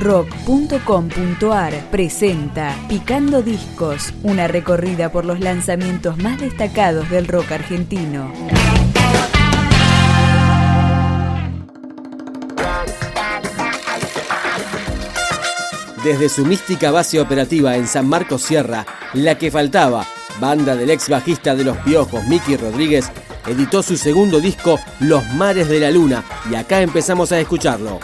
rock.com.ar presenta Picando Discos, una recorrida por los lanzamientos más destacados del rock argentino. Desde su mística base operativa en San Marcos Sierra, La que faltaba, banda del ex bajista de Los Piojos, Miki Rodríguez, editó su segundo disco, Los Mares de la Luna, y acá empezamos a escucharlo.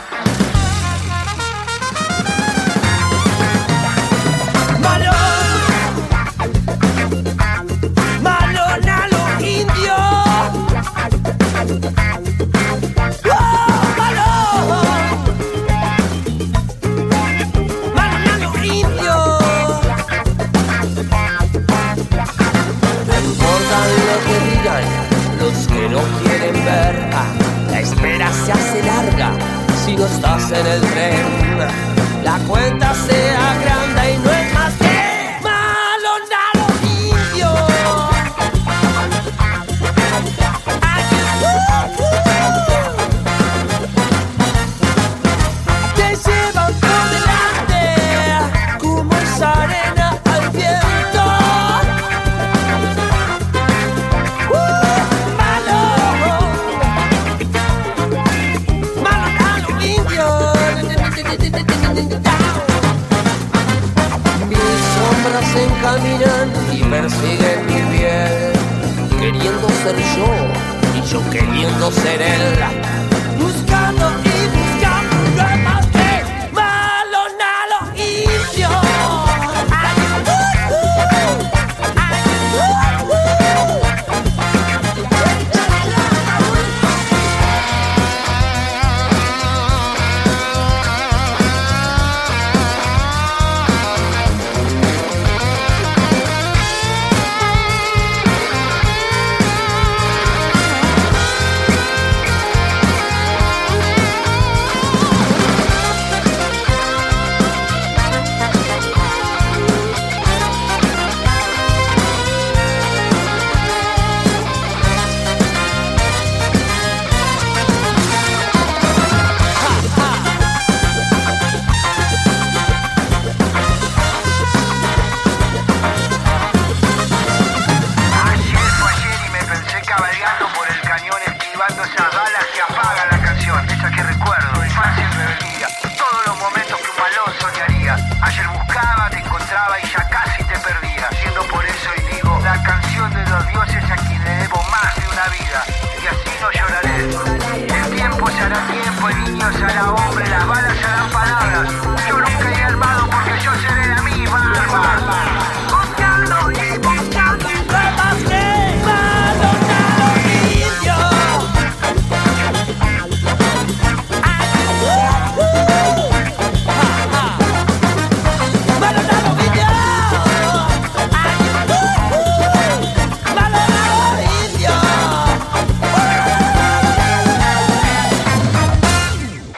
Si no estás en el tren. La cuenta sea grande y no encaminan y persiguen mi piel, queriendo ser yo y yo queriendo ser él. Buscando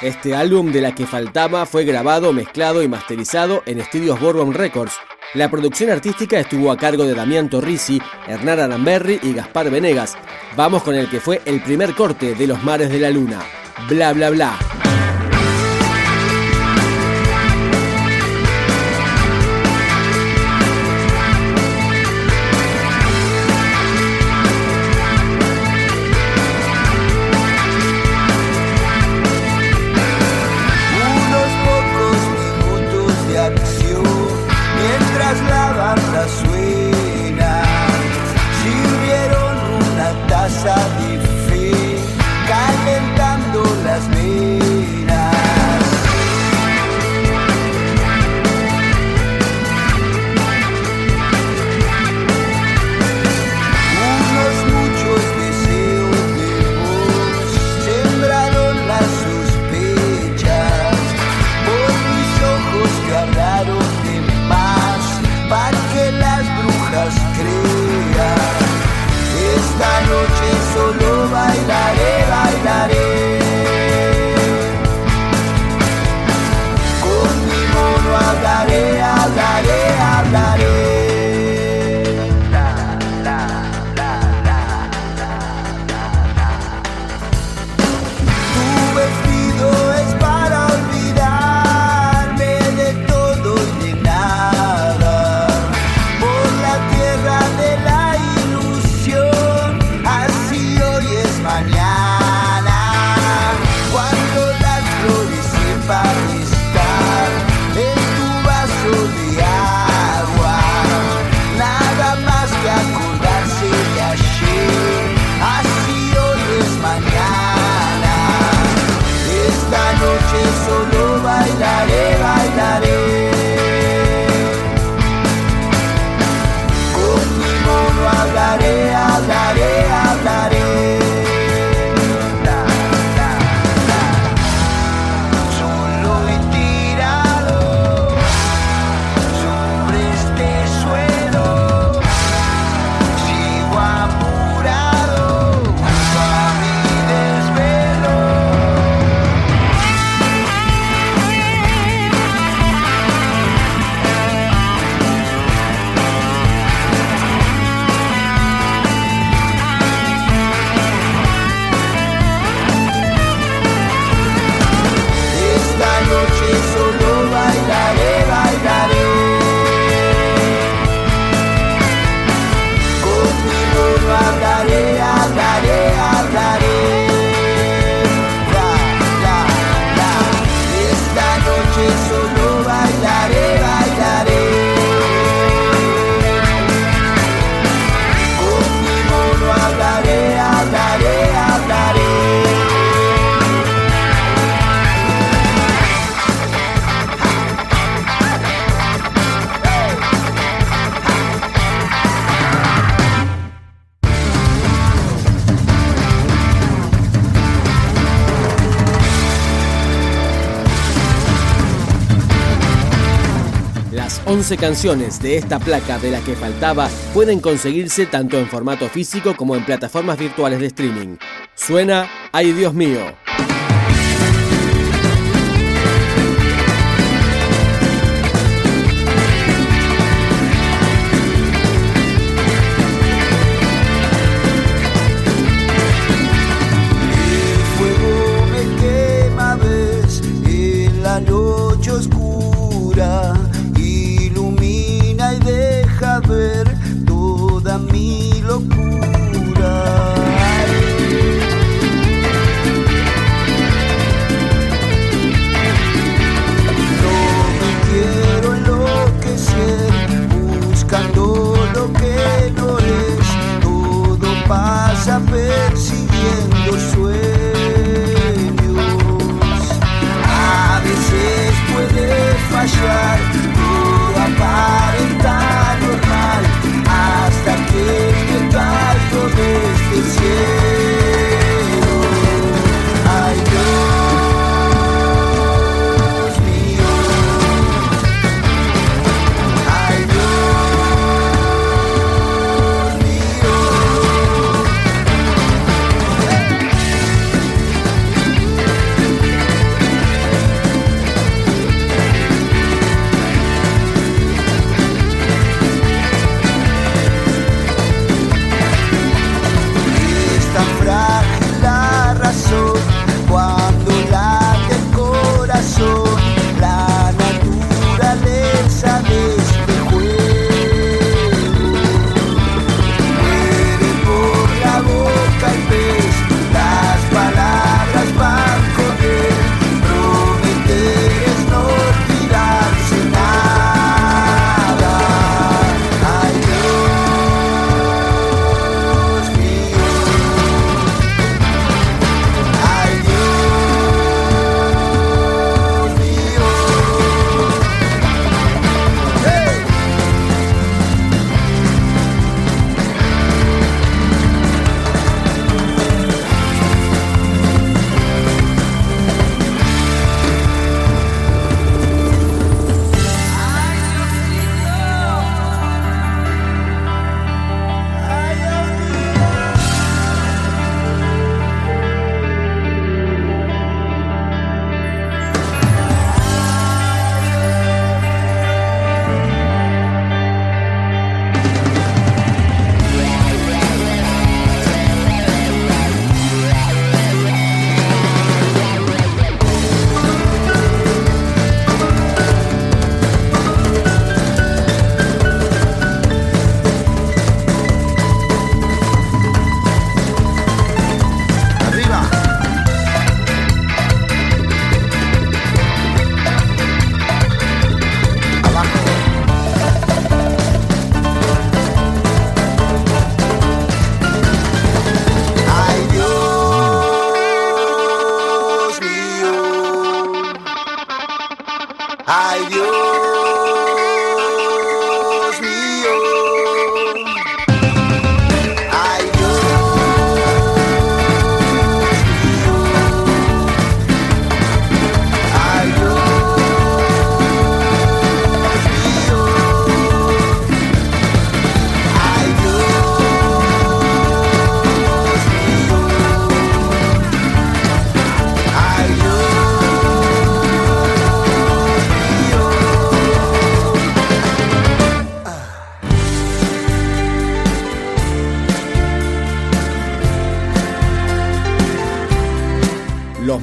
Este álbum de la que faltaba fue grabado, mezclado y masterizado en estudios Bourbon Records. La producción artística estuvo a cargo de Damián Torrisi, Hernán Aramberri y Gaspar Venegas. Vamos con el que fue el primer corte de Los Mares de la Luna. Bla bla bla. 11 canciones de esta placa de la que faltaba pueden conseguirse tanto en formato físico como en plataformas virtuales de streaming. Suena Ay Dios mío.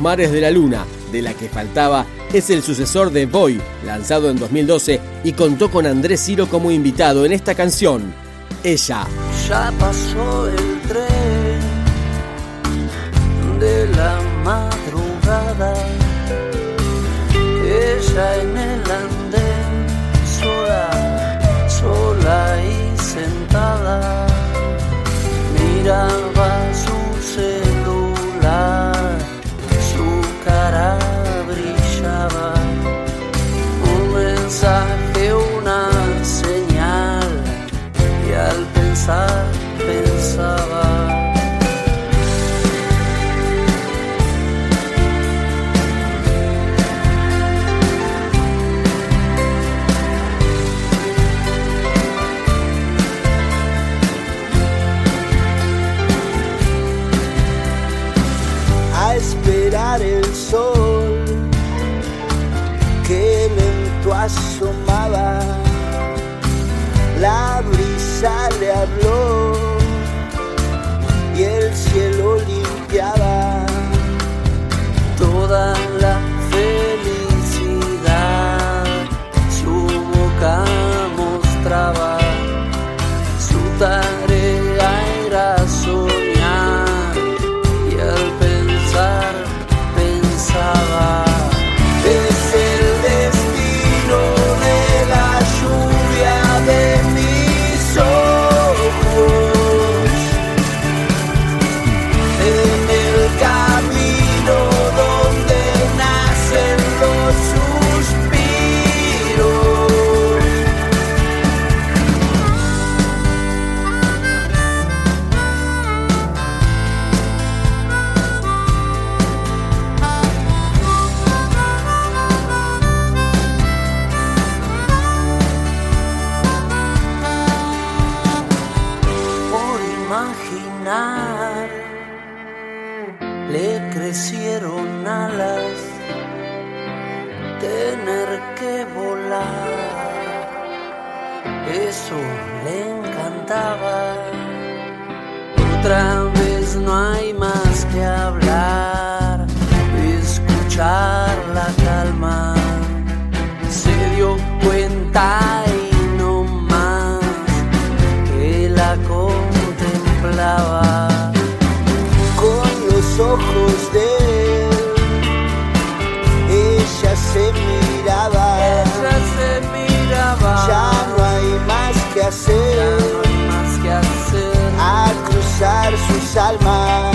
mares de la luna, de la que faltaba, es el sucesor de Boy, lanzado en 2012 y contó con Andrés Ciro como invitado en esta canción, Ella. Ya pasó el tren de la madrugada, ella en el andén, sola, sola y sentada, that nada. almas.